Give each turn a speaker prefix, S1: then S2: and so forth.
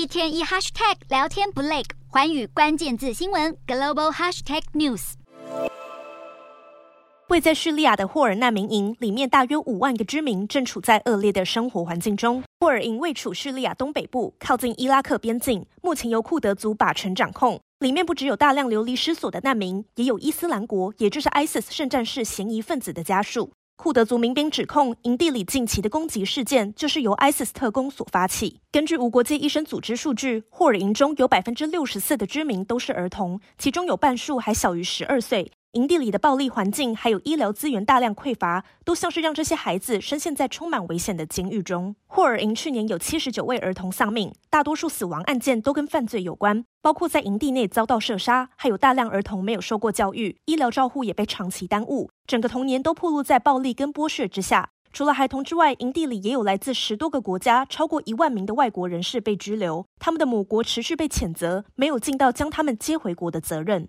S1: 一天一 hashtag 聊天不累，环宇关键字新闻 global hashtag news。
S2: 位在叙利亚的霍尔难民营里面，大约五万个居民正处在恶劣的生活环境中。霍尔营位处叙利亚东北部，靠近伊拉克边境，目前由库德族把持掌控。里面不只有大量流离失所的难民，也有伊斯兰国，也就是 ISIS 圣战士嫌疑分子的家属。库德族民兵指控，营地里近期的攻击事件就是由 ISIS 特工所发起。根据无国界医生组织数据，霍尔营中有百分之六十四的居民都是儿童，其中有半数还小于十二岁。营地里的暴力环境，还有医疗资源大量匮乏，都像是让这些孩子深陷在充满危险的监狱中。霍尔营去年有七十九位儿童丧命，大多数死亡案件都跟犯罪有关，包括在营地内遭到射杀，还有大量儿童没有受过教育，医疗照护也被长期耽误，整个童年都暴露在暴力跟剥削之下。除了孩童之外，营地里也有来自十多个国家、超过一万名的外国人士被拘留，他们的母国持续被谴责，没有尽到将他们接回国的责任。